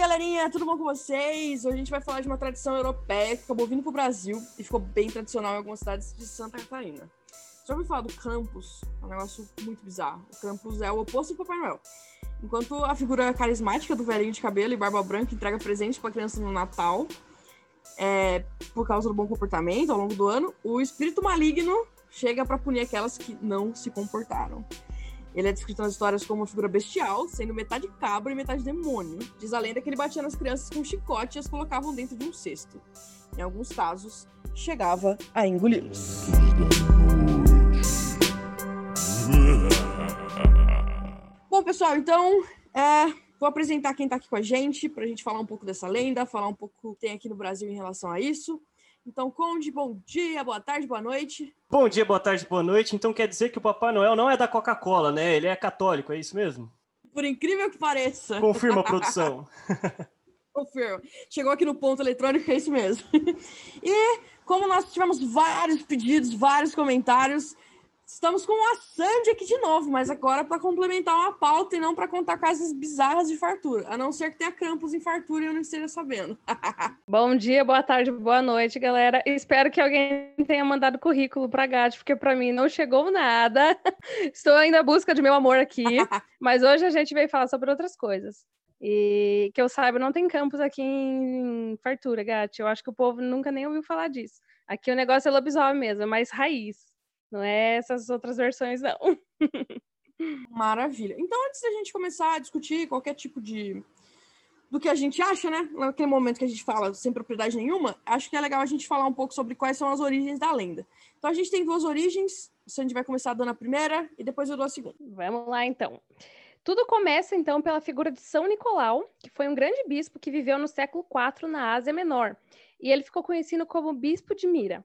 galerinha, tudo bom com vocês? Hoje a gente vai falar de uma tradição europeia que acabou vindo pro Brasil e ficou bem tradicional em algumas cidades de Santa Catarina. Já ouviu falar do Krampus? É um negócio muito bizarro. O Krampus é o oposto do Papai Noel. Enquanto a figura carismática do velhinho de cabelo e barba branca entrega presentes para criança no Natal, é, por causa do bom comportamento ao longo do ano, o espírito maligno chega para punir aquelas que não se comportaram. Ele é descrito nas histórias como uma figura bestial, sendo metade cabra e metade demônio. Diz a lenda que ele batia nas crianças com um chicote e as colocavam dentro de um cesto. Em alguns casos, chegava a engoli-los. Bom, pessoal, então é, vou apresentar quem está aqui com a gente para a gente falar um pouco dessa lenda, falar um pouco o que tem aqui no Brasil em relação a isso. Então, Conde, bom dia, boa tarde, boa noite. Bom dia, boa tarde, boa noite. Então quer dizer que o Papai Noel não é da Coca-Cola, né? Ele é católico, é isso mesmo? Por incrível que pareça. Confirma a produção. Confirma. Chegou aqui no ponto eletrônico, é isso mesmo. e como nós tivemos vários pedidos, vários comentários, Estamos com a Sandy aqui de novo, mas agora para complementar uma pauta e não para contar casos bizarras de fartura. A não ser que tenha campos em fartura e eu não esteja sabendo. Bom dia, boa tarde, boa noite, galera. Espero que alguém tenha mandado currículo para GAT, porque para mim não chegou nada. Estou ainda à busca de meu amor aqui, mas hoje a gente veio falar sobre outras coisas. E que eu saiba, não tem campos aqui em fartura, Gat. Eu acho que o povo nunca nem ouviu falar disso. Aqui o negócio é lobisomem mesmo, é mais raiz. Não é essas outras versões, não. Maravilha. Então, antes da gente começar a discutir qualquer tipo de. do que a gente acha, né? Naquele momento que a gente fala sem propriedade nenhuma, acho que é legal a gente falar um pouco sobre quais são as origens da lenda. Então, a gente tem duas origens. O Sandy vai começar dando a primeira e depois eu dou a segunda. Vamos lá, então. Tudo começa, então, pela figura de São Nicolau, que foi um grande bispo que viveu no século IV na Ásia Menor. E ele ficou conhecido como Bispo de Mira.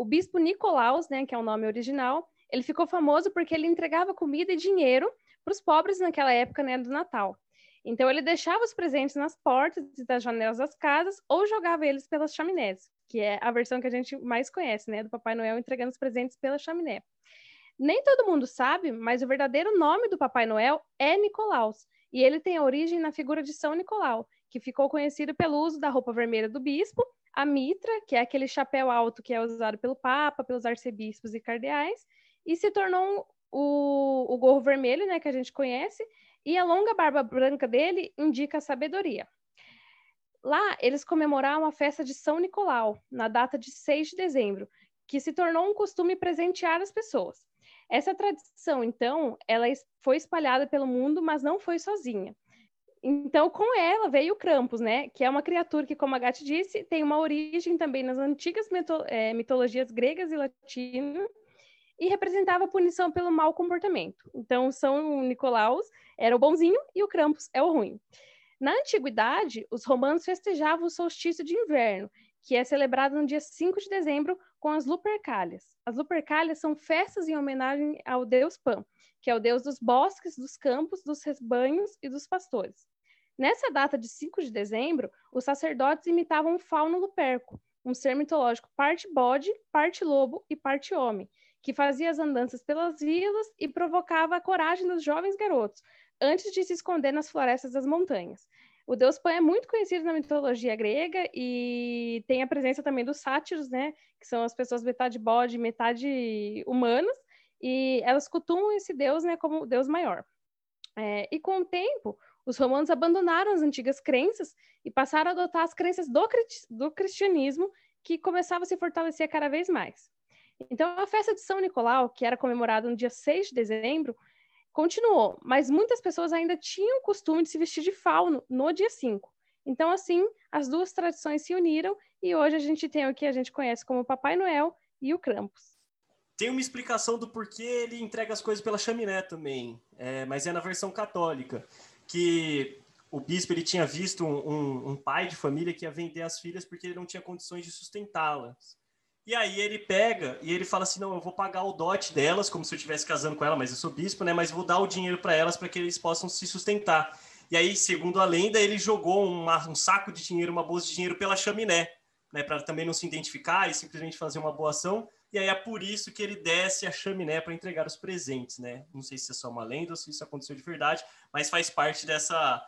O bispo Nicolaus, né, que é o nome original, ele ficou famoso porque ele entregava comida e dinheiro para os pobres naquela época, né, do Natal. Então ele deixava os presentes nas portas e das janelas das casas ou jogava eles pelas chaminés, que é a versão que a gente mais conhece, né, do Papai Noel entregando os presentes pela chaminé. Nem todo mundo sabe, mas o verdadeiro nome do Papai Noel é Nicolaus, e ele tem origem na figura de São Nicolau, que ficou conhecido pelo uso da roupa vermelha do bispo a mitra, que é aquele chapéu alto que é usado pelo Papa, pelos arcebispos e cardeais, e se tornou o, o gorro vermelho, né, que a gente conhece, e a longa barba branca dele indica a sabedoria. Lá, eles comemoraram a festa de São Nicolau, na data de 6 de dezembro, que se tornou um costume presentear as pessoas. Essa tradição, então, ela foi espalhada pelo mundo, mas não foi sozinha. Então, com ela veio o Krampus, né? Que é uma criatura que, como a Gatti disse, tem uma origem também nas antigas mito é, mitologias gregas e latinas e representava a punição pelo mau comportamento. Então, São Nicolaus era o bonzinho e o Krampus é o ruim. Na antiguidade, os romanos festejavam o solstício de inverno, que é celebrado no dia 5 de dezembro com as Lupercálias. As Lupercálias são festas em homenagem ao deus Pan, que é o deus dos bosques, dos campos, dos rebanhos e dos pastores. Nessa data de 5 de dezembro, os sacerdotes imitavam o fauno luperco, um ser mitológico parte bode, parte lobo e parte homem, que fazia as andanças pelas vilas e provocava a coragem dos jovens garotos, antes de se esconder nas florestas das montanhas. O deus Pan é muito conhecido na mitologia grega e tem a presença também dos sátiros, né, que são as pessoas metade bode, metade humanas, e elas cultuam esse deus, né, como o deus maior. É, e com o tempo, os romanos abandonaram as antigas crenças e passaram a adotar as crenças do, do cristianismo, que começava a se fortalecer cada vez mais. Então, a festa de São Nicolau, que era comemorada no dia 6 de dezembro, continuou, mas muitas pessoas ainda tinham o costume de se vestir de fauno no dia 5. Então, assim, as duas tradições se uniram e hoje a gente tem o que a gente conhece como Papai Noel e o Krampus. Tem uma explicação do porquê ele entrega as coisas pela chaminé também, é, mas é na versão católica que o bispo ele tinha visto um, um, pai de família que ia vender as filhas porque ele não tinha condições de sustentá-las. E aí ele pega e ele fala assim: não, eu vou pagar o dote delas, como se eu estivesse casando com ela, mas eu sou bispo, né? Mas vou dar o dinheiro para elas para que eles possam se sustentar. E aí, segundo a lenda, ele jogou uma, um saco de dinheiro, uma bolsa de dinheiro pela chaminé, né? Para também não se identificar e simplesmente fazer uma boa ação. E aí é por isso que ele desce a chaminé para entregar os presentes, né? Não sei se é só uma lenda ou se isso aconteceu de verdade, mas faz parte dessa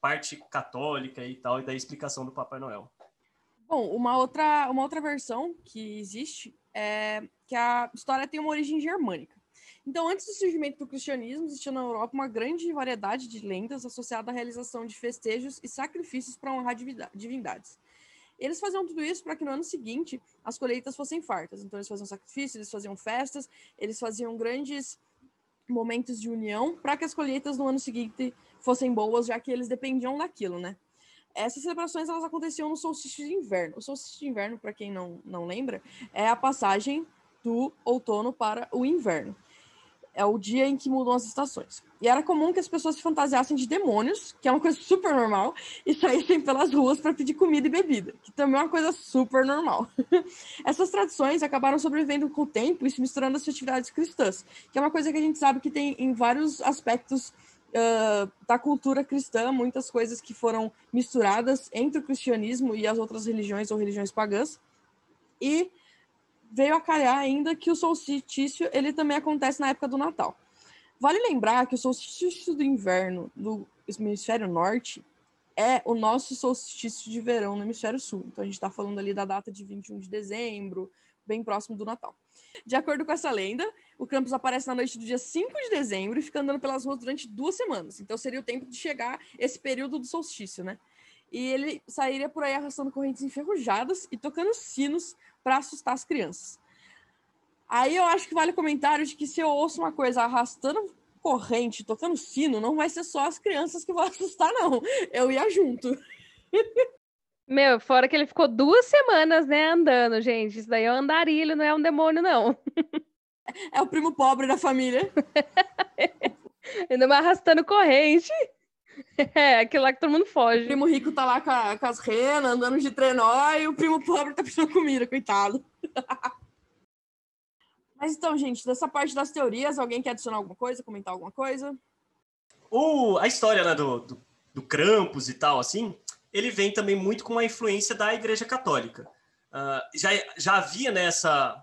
parte católica e tal, e da explicação do Papai Noel. Bom, uma outra, uma outra versão que existe é que a história tem uma origem germânica. Então, antes do surgimento do cristianismo, existia na Europa uma grande variedade de lendas associadas à realização de festejos e sacrifícios para honrar divindades. Eles faziam tudo isso para que no ano seguinte as colheitas fossem fartas. Então, eles faziam sacrifícios, eles faziam festas, eles faziam grandes momentos de união para que as colheitas no ano seguinte fossem boas, já que eles dependiam daquilo, né? Essas celebrações elas aconteciam no solstício de inverno. O solstício de inverno, para quem não, não lembra, é a passagem do outono para o inverno é o dia em que mudam as estações. E era comum que as pessoas se fantasiassem de demônios, que é uma coisa super normal, e saíssem pelas ruas para pedir comida e bebida, que também é uma coisa super normal. Essas tradições acabaram sobrevivendo com o tempo e se misturando às festividades cristãs, que é uma coisa que a gente sabe que tem em vários aspectos uh, da cultura cristã, muitas coisas que foram misturadas entre o cristianismo e as outras religiões ou religiões pagãs. E veio a calhar ainda que o solstício ele também acontece na época do Natal. Vale lembrar que o solstício do inverno do hemisfério norte é o nosso solstício de verão no hemisfério sul. Então a gente está falando ali da data de 21 de dezembro, bem próximo do Natal. De acordo com essa lenda, o Krampus aparece na noite do dia 5 de dezembro e fica andando pelas ruas durante duas semanas. Então seria o tempo de chegar esse período do solstício, né? E ele sairia por aí arrastando correntes enferrujadas e tocando sinos para assustar as crianças. Aí eu acho que vale o comentário de que se eu ouço uma coisa arrastando corrente, tocando sino, não vai ser só as crianças que vão assustar, não. Eu ia junto. Meu, fora que ele ficou duas semanas, né, andando, gente. Isso daí é um andarilho, não é um demônio, não. É o primo pobre da família. Ainda mais arrastando corrente. É, aquilo lá que todo mundo foge. O primo rico tá lá com, a, com as renas, andando de trenó, e o primo pobre tá precisando comida, coitado. Mas então, gente, dessa parte das teorias, alguém quer adicionar alguma coisa, comentar alguma coisa? O, a história né, do, do, do Krampus e tal, assim, ele vem também muito com a influência da Igreja Católica. Uh, já, já havia nessa né,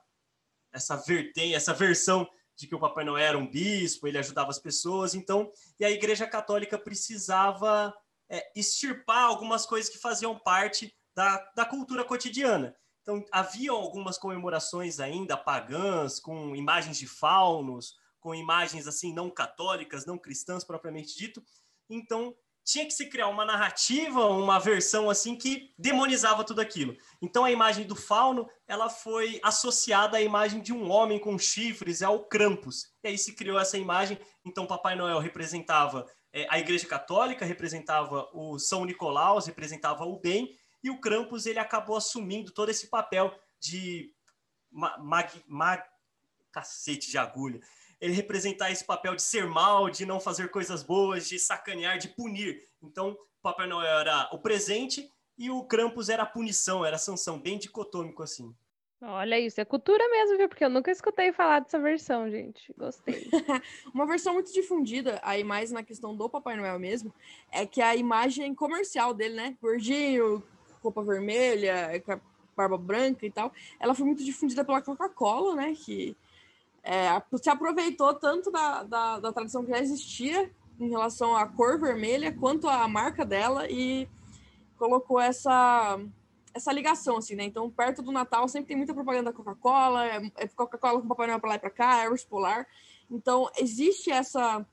essa vertente, essa versão de que o Papai Noel era um bispo, ele ajudava as pessoas, então, e a Igreja Católica precisava é, extirpar algumas coisas que faziam parte da, da cultura cotidiana. Então, havia algumas comemorações ainda pagãs, com imagens de faunos, com imagens assim não católicas, não cristãs propriamente dito. Então, tinha que se criar uma narrativa, uma versão assim que demonizava tudo aquilo. Então a imagem do fauno, ela foi associada à imagem de um homem com chifres, ao Krampus. E aí se criou essa imagem. Então Papai Noel representava é, a Igreja Católica, representava o São Nicolau, representava o bem, e o Krampus ele acabou assumindo todo esse papel de mag, mag, cacete de agulha ele representar esse papel de ser mal, de não fazer coisas boas, de sacanear, de punir. Então, o Papai Noel era o presente e o Krampus era a punição, era a sanção, bem dicotômico assim. Olha isso, é cultura mesmo, viu? Porque eu nunca escutei falar dessa versão, gente. Gostei. Uma versão muito difundida, aí mais na questão do Papai Noel mesmo, é que a imagem comercial dele, né? Gordinho, roupa vermelha, barba branca e tal, ela foi muito difundida pela Coca-Cola, né? Que é, se aproveitou tanto da, da, da, tradição que já existia em relação à cor vermelha, quanto à marca dela, e colocou essa, essa ligação, assim, né? Então, perto do Natal, sempre tem muita propaganda da Coca-Cola, é, é Coca-Cola com Papai Noel para lá e para cá, é urso polar. Então, existe essa,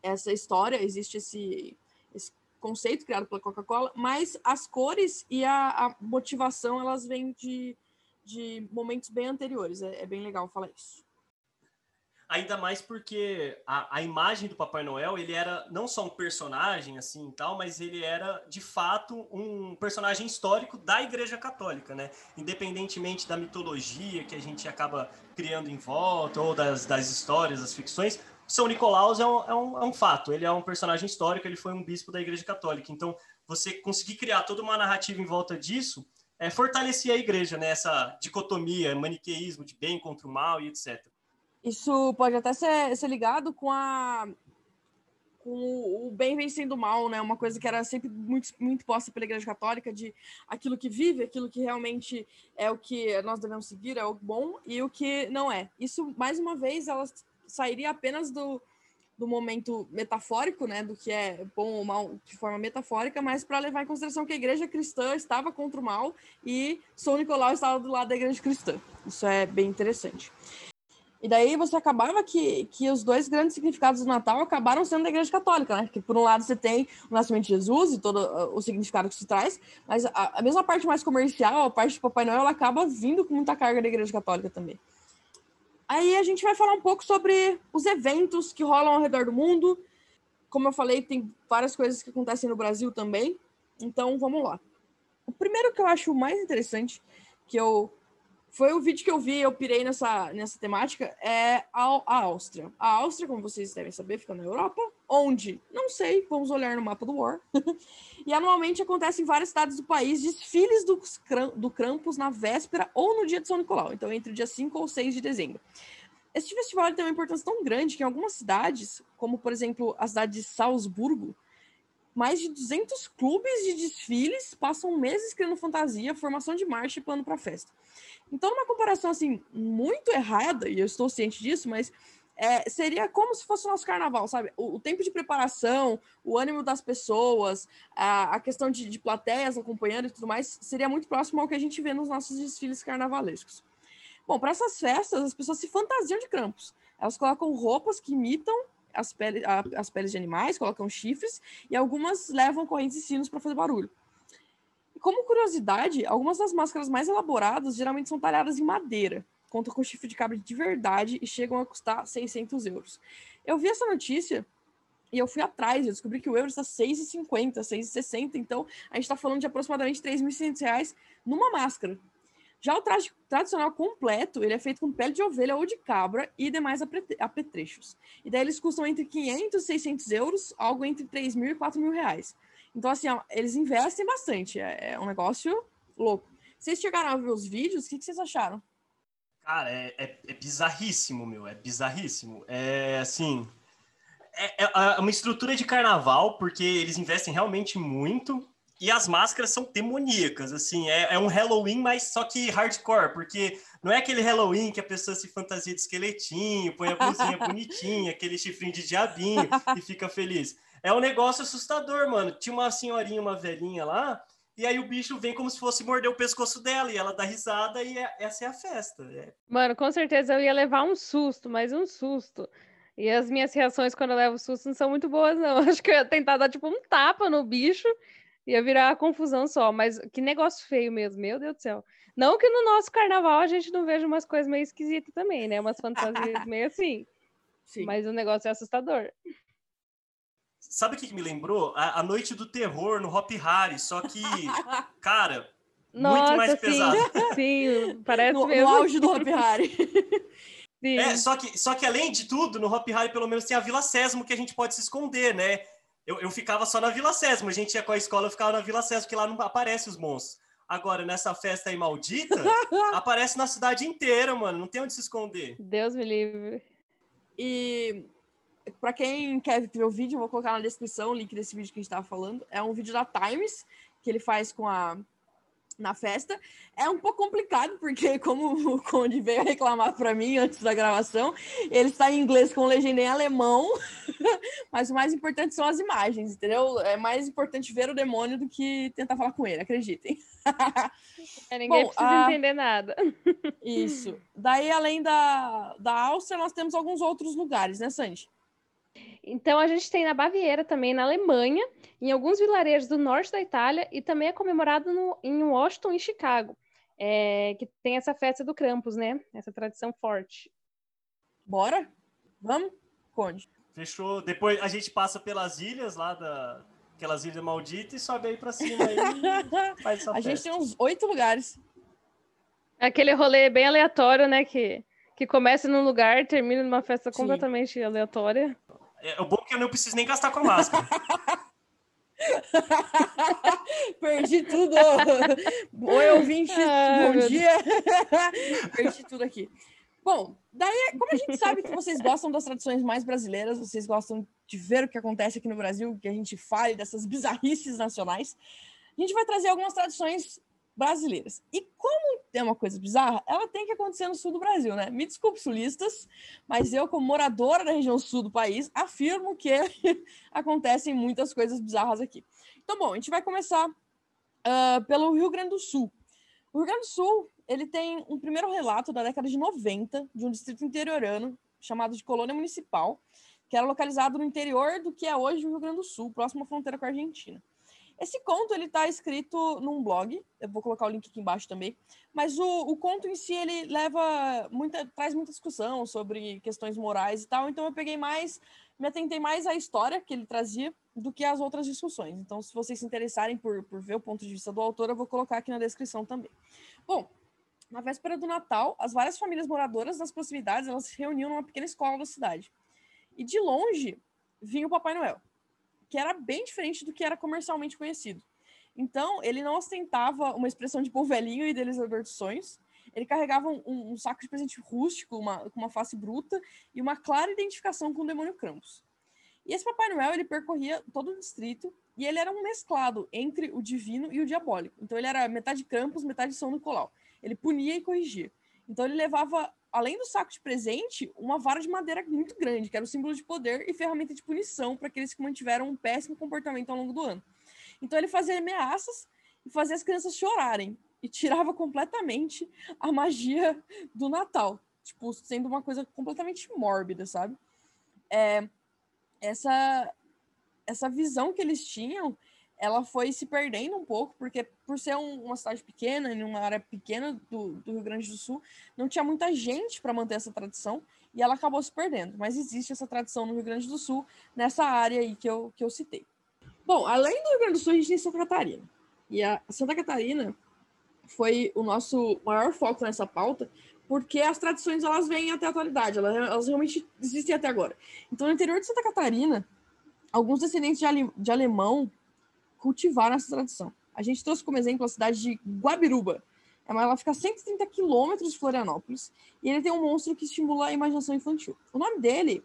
essa história, existe esse, esse conceito criado pela Coca-Cola, mas as cores e a, a, motivação, elas vêm de, de momentos bem anteriores. É, é bem legal falar isso. Ainda mais porque a, a imagem do Papai Noel, ele era não só um personagem assim tal, mas ele era de fato um personagem histórico da Igreja Católica, né? Independentemente da mitologia que a gente acaba criando em volta, ou das, das histórias, das ficções, São Nicolau é um, é, um, é um fato, ele é um personagem histórico, ele foi um bispo da Igreja Católica. Então, você conseguir criar toda uma narrativa em volta disso é, fortalecia a igreja, né? Essa dicotomia, maniqueísmo de bem contra o mal e etc. Isso pode até ser, ser ligado com a com o bem vencendo o mal, né? Uma coisa que era sempre muito, muito posta pela Igreja Católica de aquilo que vive, aquilo que realmente é o que nós devemos seguir, é o bom, e o que não é. Isso, mais uma vez, ela sairia apenas do, do momento metafórico, né, do que é bom ou mal de forma metafórica, mas para levar em consideração que a igreja cristã estava contra o mal e São Nicolau estava do lado da igreja cristã. Isso é bem interessante. E daí você acabava que, que os dois grandes significados do Natal acabaram sendo da Igreja Católica, né? Que por um lado você tem o nascimento de Jesus e todo o significado que isso traz, mas a, a mesma parte mais comercial, a parte de Papai Noel, ela acaba vindo com muita carga da Igreja Católica também. Aí a gente vai falar um pouco sobre os eventos que rolam ao redor do mundo. Como eu falei, tem várias coisas que acontecem no Brasil também. Então vamos lá. O primeiro que eu acho mais interessante, que eu foi o vídeo que eu vi, eu pirei nessa, nessa temática, é a, a Áustria. A Áustria, como vocês devem saber, fica na Europa. Onde? Não sei, vamos olhar no mapa do War. e anualmente acontece em várias cidades do país desfiles do, do Krampus na véspera ou no dia de São Nicolau. Então, entre o dia 5 ou 6 de dezembro. Esse festival tem uma importância tão grande que em algumas cidades, como por exemplo a cidade de Salzburgo, mais de 200 clubes de desfiles passam meses criando fantasia, formação de marcha e plano para festa. Então, uma comparação assim muito errada, e eu estou ciente disso, mas é, seria como se fosse o nosso carnaval, sabe? O, o, tempo de preparação, o ânimo das pessoas, a, a questão de, de, plateias acompanhando e tudo mais, seria muito próximo ao que a gente vê nos nossos desfiles carnavalescos. Bom, para essas festas, as pessoas se fantasiam de campos. Elas colocam roupas que imitam as, pele, a, as peles de animais, colocam chifres, e algumas levam correntes e sinos para fazer barulho. Como curiosidade, algumas das máscaras mais elaboradas geralmente são talhadas em madeira, contam com chifre de cabra de verdade e chegam a custar 600 euros. Eu vi essa notícia e eu fui atrás, eu descobri que o euro está 6,50, 6,60, então a gente está falando de aproximadamente 3.600 reais numa máscara. Já o traje tradicional completo, ele é feito com pele de ovelha ou de cabra e demais apetrechos. E daí eles custam entre 500 e 600 euros, algo entre 3 mil e 4 mil reais. Então, assim, eles investem bastante. É, é, um negócio louco. Vocês chegaram a ver os vídeos? O que, que vocês acharam? Cara, é, é, é, bizarríssimo, meu. É bizarríssimo. É assim. É, é, é uma estrutura de carnaval, porque eles investem realmente muito. E as máscaras são demoníacas, assim, é, é, um Halloween, mas só que hardcore, porque não é aquele Halloween que a pessoa se fantasia de esqueletinho, põe a blusinha bonitinha, aquele chifrinho de diabinho e fica feliz. É um negócio assustador, mano. Tinha uma senhorinha, uma velhinha lá, e aí o bicho vem como se fosse morder o pescoço dela, e ela dá risada, e é, essa é a festa. É. Mano, com certeza eu ia levar um susto, mas um susto. E as minhas reações quando eu levo susto não são muito boas, não. Acho que eu ia tentar dar, tipo, um tapa no bicho, ia virar confusão só. Mas que negócio feio mesmo, meu Deus do céu. Não que no nosso carnaval a gente não veja umas coisas meio esquisitas também, né? Umas fantasias meio assim. Sim. Mas o negócio é assustador. Sabe o que, que me lembrou? A, a, Noite do Terror no Hop Harry, só que, cara, Nossa, muito mais sim, pesado. Sim, parece no, mesmo. No auge do Hop Harry. Sim. É, só que, só que além de tudo, no Hop Harry pelo menos tem a Vila Sésamo que a gente pode se esconder, né? Eu, eu ficava só na Vila Sésamo, a gente ia com a escola, eu ficava na Vila Sésamo, porque lá não aparece os monstros. Agora, nessa festa aí maldita, aparece na cidade inteira, mano, não tem onde se esconder. Deus me livre. E para quem quer ver o vídeo, eu vou colocar na descrição o link desse vídeo que a gente estava falando. É um vídeo da Times que ele faz com a na festa. É um pouco complicado, porque como o Conde veio reclamar para mim antes da gravação, ele está em inglês com legenda em alemão, mas o mais importante são as imagens, entendeu? É mais importante ver o demônio do que tentar falar com ele, acreditem. É, ninguém Bom, precisa a... entender nada. Isso. Daí, além da, da Áustria, nós temos alguns outros lugares, né, Sandy? Então, a gente tem na Baviera também, na Alemanha, em alguns vilarejos do norte da Itália, e também é comemorado no, em Washington e Chicago, é, que tem essa festa do Krampus, né? Essa tradição forte. Bora? Vamos? Conde. Fechou. Depois a gente passa pelas ilhas lá da. Aquelas ilhas malditas e sobe aí pra cima aí faz essa A festa. gente tem uns oito lugares. Aquele rolê bem aleatório, né? Que, que começa num lugar, termina numa festa Sim. completamente aleatória. É, o bom é que eu não preciso nem gastar com a máscara. Perdi tudo. Oi, ouvinte. Ah, Bom dia. Perdi tudo aqui. Bom, daí, como a gente sabe que vocês gostam das tradições mais brasileiras, vocês gostam de ver o que acontece aqui no Brasil, que a gente fale dessas bizarrices nacionais, a gente vai trazer algumas tradições brasileiras. E como tem uma coisa bizarra, ela tem que acontecer no sul do Brasil, né? Me desculpe, sulistas, mas eu, como moradora da região sul do país, afirmo que acontecem muitas coisas bizarras aqui. Então, bom, a gente vai começar uh, pelo Rio Grande do Sul. O Rio Grande do Sul, ele tem um primeiro relato da década de 90 de um distrito interiorano chamado de Colônia Municipal, que era localizado no interior do que é hoje o Rio Grande do Sul, próximo à fronteira com a Argentina. Esse conto ele está escrito num blog, eu vou colocar o link aqui embaixo também, mas o, o conto em si ele leva muita, traz muita discussão sobre questões morais e tal, então eu peguei mais, me atentei mais à história que ele trazia do que às outras discussões. Então, se vocês se interessarem por, por ver o ponto de vista do autor, eu vou colocar aqui na descrição também. Bom, na véspera do Natal, as várias famílias moradoras das proximidades elas se reuniam numa pequena escola da cidade. E de longe vinha o Papai Noel que era bem diferente do que era comercialmente conhecido. Então, ele não ostentava uma expressão de velhinho e idealizador de sonhos. Ele carregava um, um, saco de presente rústico, uma, com uma face bruta e uma clara identificação com o demônio Krampus. E esse Papai Noel, ele percorria todo o distrito e ele era um mesclado entre o divino e o diabólico. Então, ele era metade Krampus, metade São Nicolau. Ele punia e corrigia. Então, ele levava além do saco de presente, uma vara de madeira muito grande, que era o símbolo de poder e ferramenta de punição para aqueles que mantiveram um péssimo comportamento ao longo do ano. Então ele fazia ameaças e fazia as crianças chorarem e tirava completamente a magia do Natal, tipo, sendo uma coisa completamente mórbida, sabe? É, essa essa visão que eles tinham ela foi se perdendo um pouco, porque por ser um, uma cidade pequena, em uma área pequena do, do, Rio Grande do Sul, não tinha muita gente para manter essa tradição e ela acabou se perdendo. Mas existe essa tradição no Rio Grande do Sul, nessa área aí que eu, que eu citei. Bom, além do Rio Grande do Sul, a gente tem Santa Catarina. E a Santa Catarina foi o nosso maior foco nessa pauta, porque as tradições elas vêm até a atualidade, elas, elas realmente existem até agora. Então, no interior de Santa Catarina, alguns descendentes de, ale, de alemão cultivaram essa tradição. A gente trouxe como exemplo a cidade de Guabiruba. É, ela fica a 130 quilômetros de Florianópolis e ele tem um monstro que estimula a imaginação infantil. O nome dele,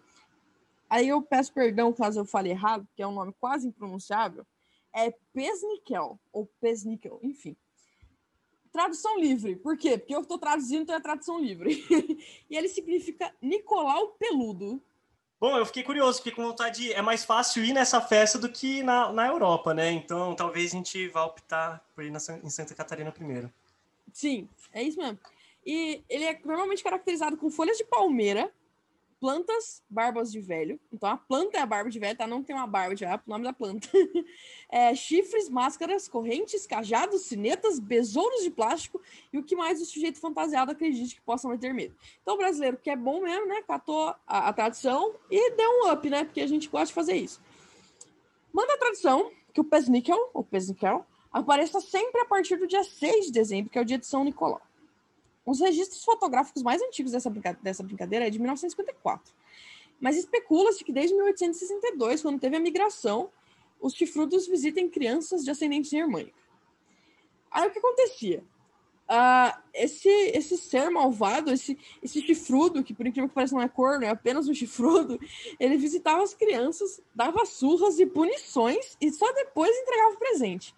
aí eu peço perdão caso eu fale errado, porque é um nome quase impronunciável, é Pesnikel, ou Pesnikel, enfim. Tradução livre. Por quê? Porque eu estou traduzindo, então é tradução livre. e ele significa Nicolau Peludo, Bom, eu fiquei curioso, fiquei com vontade de. É mais fácil ir nessa festa do que na, na Europa, né? Então talvez a gente vá optar por ir na, em Santa Catarina primeiro. Sim, é isso mesmo. E ele é normalmente caracterizado com folhas de palmeira, plantas, barbas de velho. Então a planta é a barba de velho, tá? Não tem uma barba de velho, é o nome da planta. é, chifres, máscaras, correntes, cajados, sinetas, besouros de plástico e o que mais o sujeito fantasiado acredite que possa ter medo. Então o brasileiro, que é bom mesmo, né? Catou a, a tradição e deu um up, né? Porque a gente gosta de fazer isso. Manda a tradição que o Pesnickel, ou Pesnickel, apareça sempre a partir do dia 6 de dezembro, que é o dia de São Nicolau. Os registros fotográficos mais antigos dessa, brinca dessa brincadeira é de 1954. Mas especula-se que desde 1862, quando teve a migração, os chifrudos visitem crianças de ascendentes germânica. Aí o que acontecia? Uh, esse, esse ser malvado, esse, esse chifrudo, que por incrível que pareça não é corno, é apenas um chifrudo, ele visitava as crianças, dava surras e punições e só depois entregava o presente.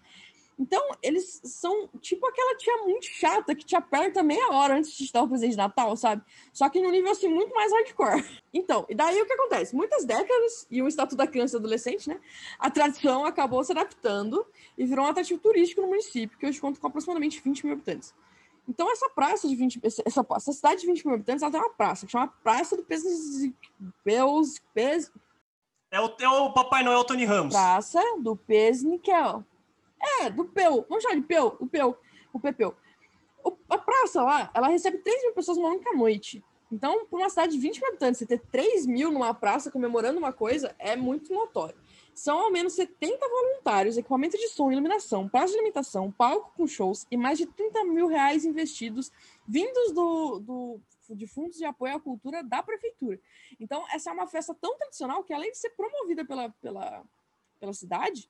Então, eles são tipo aquela tia muito chata que te aperta meia hora antes de te dar o presente de Natal, sabe? Só que num nível assim muito mais hardcore. Então, e daí o que acontece? Muitas décadas, e o Estatuto da Criança e Adolescente, né? A tradição acabou se adaptando e virou um atrativo turístico no município, que hoje conta com aproximadamente 20 mil habitantes. Então, essa praça de 20 essa, essa cidade de 20 mil habitantes, ela tem uma praça que chama Praça do Pes... Pes... Pes... É o, é o Papai Noel Tony Ramos. Praça do Pesniquel. É, do Peu. Vamos chamar de Peu, o Peu, o Pepeu. O, a praça lá, ela recebe 3 mil pessoas numa única noite. Então, para uma cidade de 20 mil habitantes, você ter 3 mil numa praça comemorando uma coisa é muito notório. São ao menos 70 voluntários, equipamento de som iluminação, praça de alimentação, palco com shows e mais de 30 mil reais investidos vindos do, do, de fundos de apoio à cultura da prefeitura. Então, essa é uma festa tão tradicional que, além de ser promovida pela, pela, pela cidade,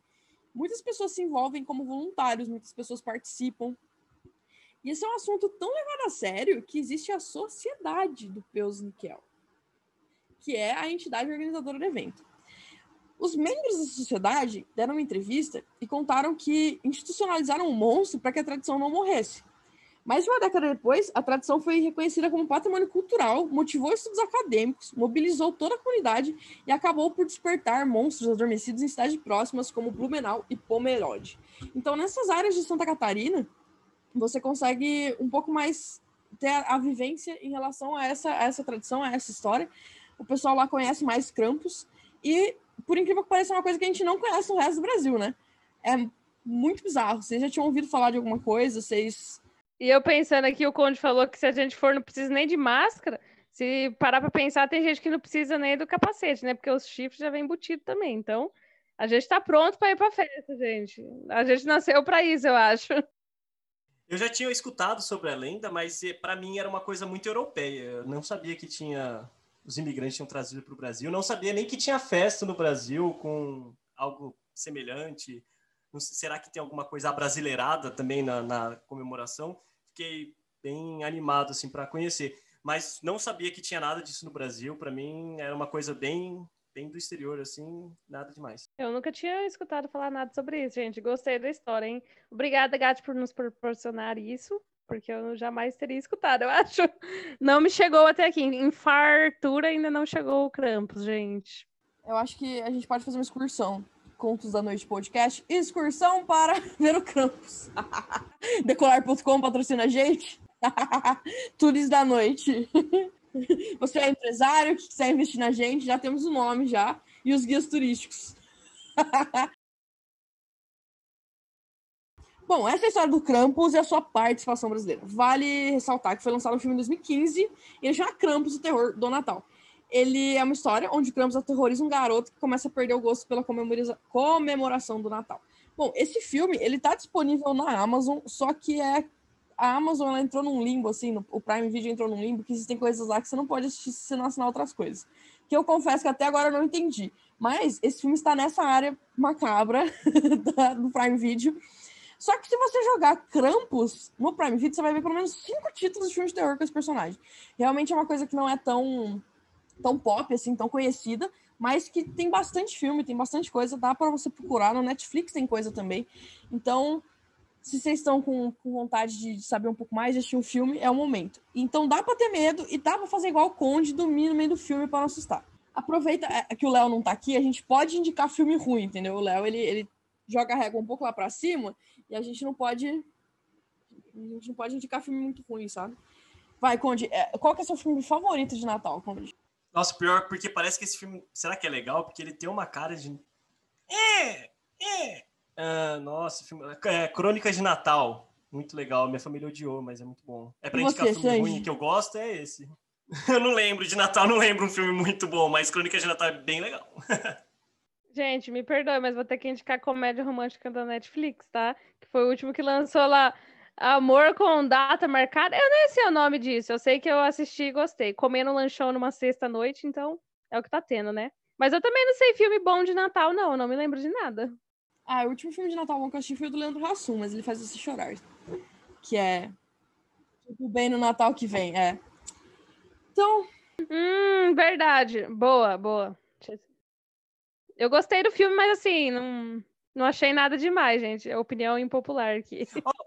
muitas pessoas se envolvem como voluntários, muitas pessoas participam. E esse é um assunto tão levado a sério que existe a Sociedade do Peus Níquel, que é a entidade organizadora do evento. Os membros da sociedade deram uma entrevista e contaram que institucionalizaram um monstro para que a tradição não morresse. Mais de uma década depois, a tradição foi reconhecida como patrimônio cultural, motivou estudos acadêmicos, mobilizou toda a comunidade e acabou por despertar monstros adormecidos em cidades próximas como Blumenau e Pomerode. Então, nessas áreas de Santa Catarina, você consegue um pouco mais ter a, vivência em relação a essa, a essa tradição, a essa história. O pessoal lá conhece mais Krampus e, por incrível que pareça, é uma coisa que a gente não conhece no resto do Brasil, né? É muito bizarro. Vocês já tinham ouvido falar de alguma coisa? Vocês e eu pensando aqui, o Conde falou que se a gente for, não precisa nem de máscara. Se parar para pensar, tem gente que não precisa nem do capacete, né? Porque os chifres já vem embutido também. Então, a gente está pronto para ir para festa, gente. A gente nasceu para isso, eu acho. Eu já tinha escutado sobre a lenda, mas eh, para mim era uma coisa muito europeia. Eu não sabia que tinha os imigrantes tinham trazido para o Brasil. Não sabia nem que tinha festa no Brasil com algo semelhante. Será que tem alguma coisa brasileirada também na, na comemoração? Fiquei bem animado assim para conhecer, mas não sabia que tinha nada disso no Brasil. Para mim era uma coisa bem bem do exterior assim, nada demais. Eu nunca tinha escutado falar nada sobre isso, gente. Gostei da história, hein? Obrigada, Gatti, por nos proporcionar isso porque eu jamais teria escutado, eu acho. Não me chegou até aqui. Em fartura ainda não chegou o Krampus, gente. Eu acho que a gente pode fazer uma excursão. Contos da Noite Podcast, excursão para ver o campus. Decolar.com patrocina a gente. Turis da Noite. Você é empresário que quiser investir na gente, já temos o nome já. E os guias turísticos. Bom, essa é a história do Krampus e a sua participação brasileira. Vale ressaltar que foi lançado um filme em 2015 e ele chama Krampus, o terror do Natal ele é uma história onde Krampus aterroriza um garoto que começa a perder o gosto pela comemoração do Natal. Bom, esse filme, ele tá disponível na Amazon, só que é a Amazon ela entrou num limbo, assim, no, o Prime Video entrou num limbo, que existem coisas lá que você não pode assistir se você não assinar outras coisas. Que eu confesso que até agora eu não entendi. Mas esse filme está nessa área macabra da, do Prime Video. Só que se você jogar Krampus no Prime Video, você vai ver pelo menos cinco títulos de filmes de terror com esse personagem. Realmente é uma coisa que não é tão tão pop, assim, tão conhecida, mas que tem bastante filme, tem bastante coisa, dá para você procurar. No Netflix tem coisa também. Então, se vocês estão com, com vontade de saber um pouco mais, de assistir um filme, é o momento. Então dá para ter medo e dá para fazer igual o Conde, dormir no meio do filme para não assustar. Aproveita é, que o Léo não tá aqui, a gente pode indicar filme ruim, entendeu? O Léo, ele, ele joga a régua um pouco lá para cima e a gente não pode a gente não pode indicar filme muito ruim, sabe? Vai, Conde, é, qual que é o seu filme favorito de Natal, Conde? Nossa, pior, porque parece que esse filme. Será que é legal? Porque ele tem uma cara de. É! É! Ah, nossa, filme. É, Crônicas de Natal. Muito legal. Minha família odiou, mas é muito bom. É pra indicar filme Sanji? ruim que eu gosto, é esse. Eu não lembro de Natal, não lembro um filme muito bom, mas Crônicas de Natal é bem legal. Gente, me perdoe, mas vou ter que indicar comédia romântica da Netflix, tá? Que foi o último que lançou lá. Amor com data marcada. Eu nem sei o nome disso. Eu sei que eu assisti e gostei. Comendo um lanchão numa sexta-noite, então é o que tá tendo, né? Mas eu também não sei filme bom de Natal, não. Eu não me lembro de nada. Ah, o último filme de Natal bom que eu assisti foi o do Leandro Hassum, mas ele faz você chorar. Que é. Tudo bem no Natal que vem, é. Então. Hum, verdade. Boa, boa. Eu gostei do filme, mas assim, não, não achei nada demais, gente. É opinião impopular aqui.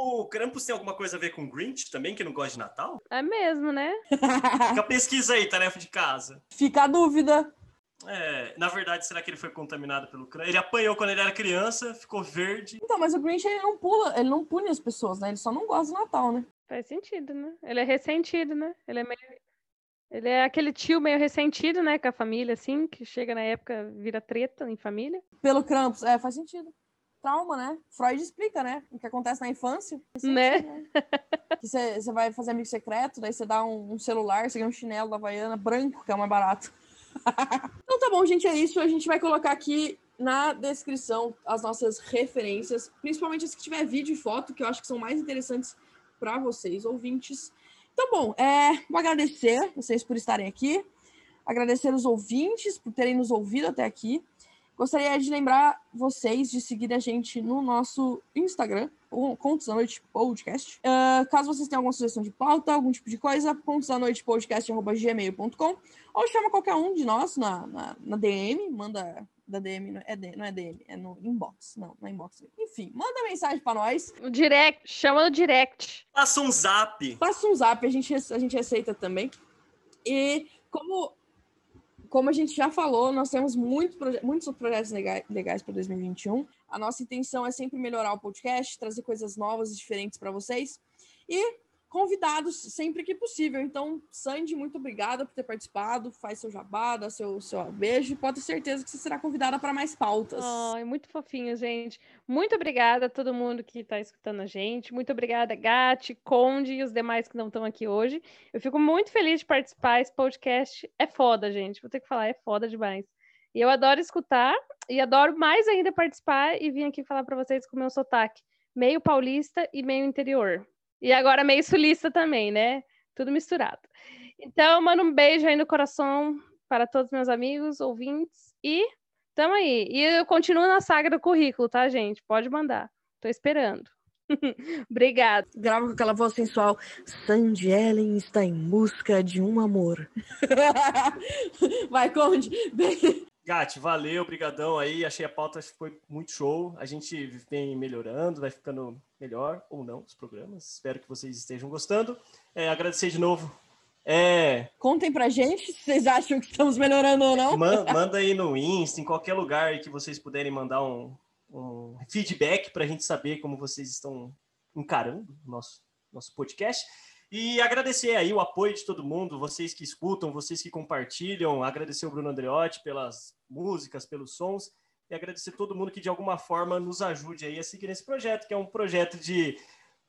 O Krampus tem alguma coisa a ver com Grinch também, que não gosta de Natal? É mesmo, né? Fica a pesquisa aí, tarefa de casa. Fica a dúvida. É, na verdade, será que ele foi contaminado pelo Krampus? Ele apanhou quando ele era criança, ficou verde. Então, mas o Grinch ele não pula, ele não pune as pessoas, né? Ele só não gosta do Natal, né? Faz sentido, né? Ele é ressentido, né? Ele é meio ele é aquele tio meio ressentido, né, com a família, assim, que chega na época, vira treta em família. Pelo Krampus, é, faz sentido trauma, né? Freud explica, né? O que acontece na infância. Né? né? que você vai fazer amigo secreto, daí você dá um, um, celular, você ganha um chinelo da Havaiana branco, que é o mais barato. então tá bom, gente, é isso. A gente vai colocar aqui na descrição as nossas referências, principalmente as que tiver vídeo e foto, que eu acho que são mais interessantes para vocês, ouvintes. Então, bom, é, vou agradecer vocês por estarem aqui, agradecer os ouvintes por terem nos ouvido até aqui. Gostaria de lembrar vocês de seguir a gente no nosso Instagram, Contos da Noite Podcast. Uh, caso vocês tenham alguma sugestão de pauta, algum tipo de coisa, contos da noite podcast.gmail.com ou chama qualquer um de nós na, na, na, DM, manda da DM, não é, D- não é DM, é no inbox. Não, é inbox. Enfim, manda mensagem pra nós. O direct, chama no direct. Passa um zap. Passa um zap, a gente, a gente aceita também. E como, como a gente já falou, nós temos muito proje- muitos projetos lega- legais para 2021. A nossa intenção é sempre melhorar o podcast, trazer coisas novas e diferentes para vocês. E convidados sempre que possível. Então, Sandy, muito obrigada por ter participado. Faz seu jabá, dá seu, seu beijo. Pode ter certeza que você será convidada para mais pautas. Ai, muito fofinho, gente. Muito obrigada a todo mundo que está escutando a gente. Muito obrigada, Gati, Conde e os demais que não estão aqui hoje. Eu fico muito feliz de participar. Esse podcast é foda, gente. Vou ter que falar, é foda demais. E eu adoro escutar e adoro mais ainda participar e vir aqui falar para vocês com o meu sotaque, meio paulista e meio interior. E agora meio sulista também, né? Tudo misturado. Então, mando um beijo aí no coração para todos meus amigos, ouvintes e Tamo aí. E eu continuo na saga do currículo, tá, gente? Pode mandar. Tô esperando. Obrigada. Grava com aquela voz sensual. Sandy Ellen está em busca de um amor. Vai, Conde. Gati, valeu, brigadão aí. Achei a pauta foi muito show. A gente vem melhorando, vai ficando melhor ou não os programas. Espero que vocês estejam gostando. É, agradecer de novo. É, Contem pra gente se vocês acham que estamos melhorando ou não. man- manda aí no Insta, em qualquer lugar que vocês puderem mandar um, um feedback para a gente saber como vocês estão encarando o nosso, nosso podcast. E agradecer aí o apoio de todo mundo, vocês que escutam, vocês que compartilham, agradecer o Bruno Andreotti pelas músicas, pelos sons, e agradecer todo mundo que de alguma forma nos ajude aí a seguir nesse projeto, que é um projeto de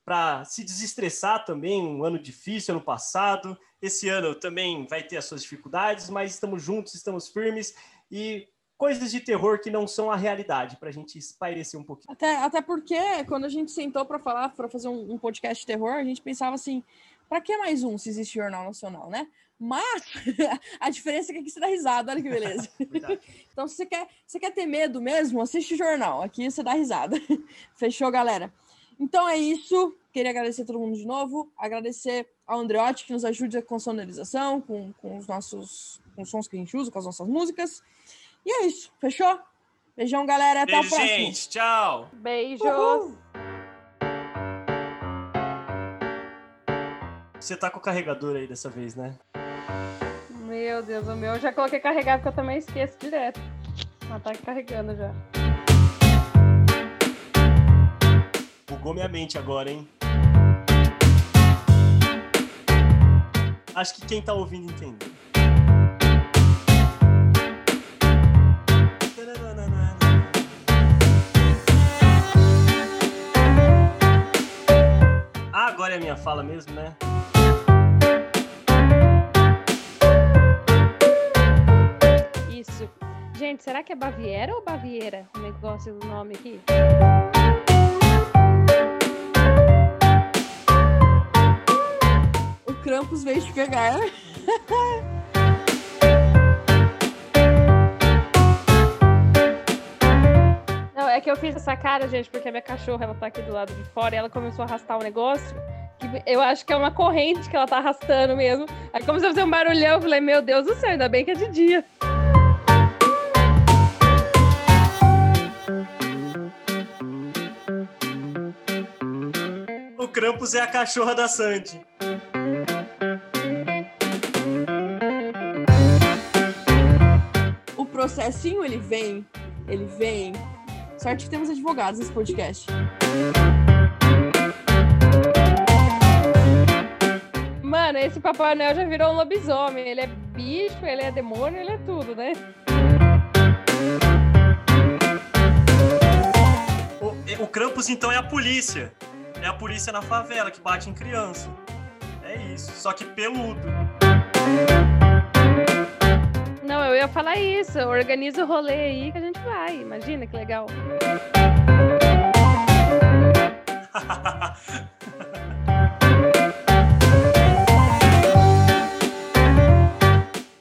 para se desestressar também, um ano difícil ano passado. Esse ano também vai ter as suas dificuldades, mas estamos juntos, estamos firmes e coisas de terror que não são a realidade, para a gente espairecer um pouquinho. Até, até porque quando a gente sentou pra falar, para fazer um, um podcast de terror, a gente pensava assim: pra que mais um se existe Jornal Nacional, né? Mas a diferença é que aqui você dá risada, olha que beleza. Então, se você quer, se você quer ter medo mesmo, assiste o jornal. Aqui você dá risada. Fechou, galera? Então é isso. Queria agradecer a todo mundo de novo. Agradecer ao Andreotti, que nos ajuda com sonorização, com, com os nossos com os sons que a gente usa, com as nossas músicas. E é isso. Fechou? Beijão, galera. Até Beijo, a próxima. gente. Tchau. Beijos. Uhul. Você tá com o carregador aí dessa vez, né? Meu Deus, o meu eu já coloquei carregado, porque eu também esqueço direto. Mas tá carregando já. Bugou minha mente agora, hein? Acho que quem tá ouvindo entendeu. A minha fala mesmo, né? Isso. Gente, será que é Baviera ou Baviera o negócio do nome aqui? O Krampus veio te pegar. Não, é que eu fiz essa cara, gente, porque a minha cachorra, ela tá aqui do lado de fora e ela começou a arrastar o negócio. Que eu acho que é uma corrente que ela tá arrastando mesmo. Aí começou a fazer um barulhão, eu falei, meu Deus do céu, ainda bem que é de dia. O Krampus é a cachorra da Sandy. O processinho, ele vem. Ele vem. Sorte que temos advogados nesse podcast. Mano, esse Papai Noel já virou um lobisomem. Ele é bicho, ele é demônio, ele é tudo, né? O, o Krampus, então, é a polícia. É a polícia na favela que bate em criança. É isso. Só que peludo. Não, eu ia falar isso. Organiza o rolê aí que a gente vai. Imagina que legal.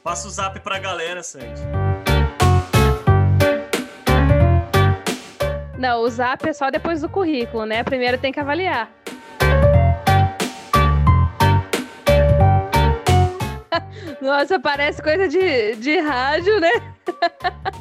Passa o zap pra galera, Sandy. Não, o zap é só depois do currículo, né? Primeiro tem que avaliar. Nossa, parece coisa de, de rádio, né?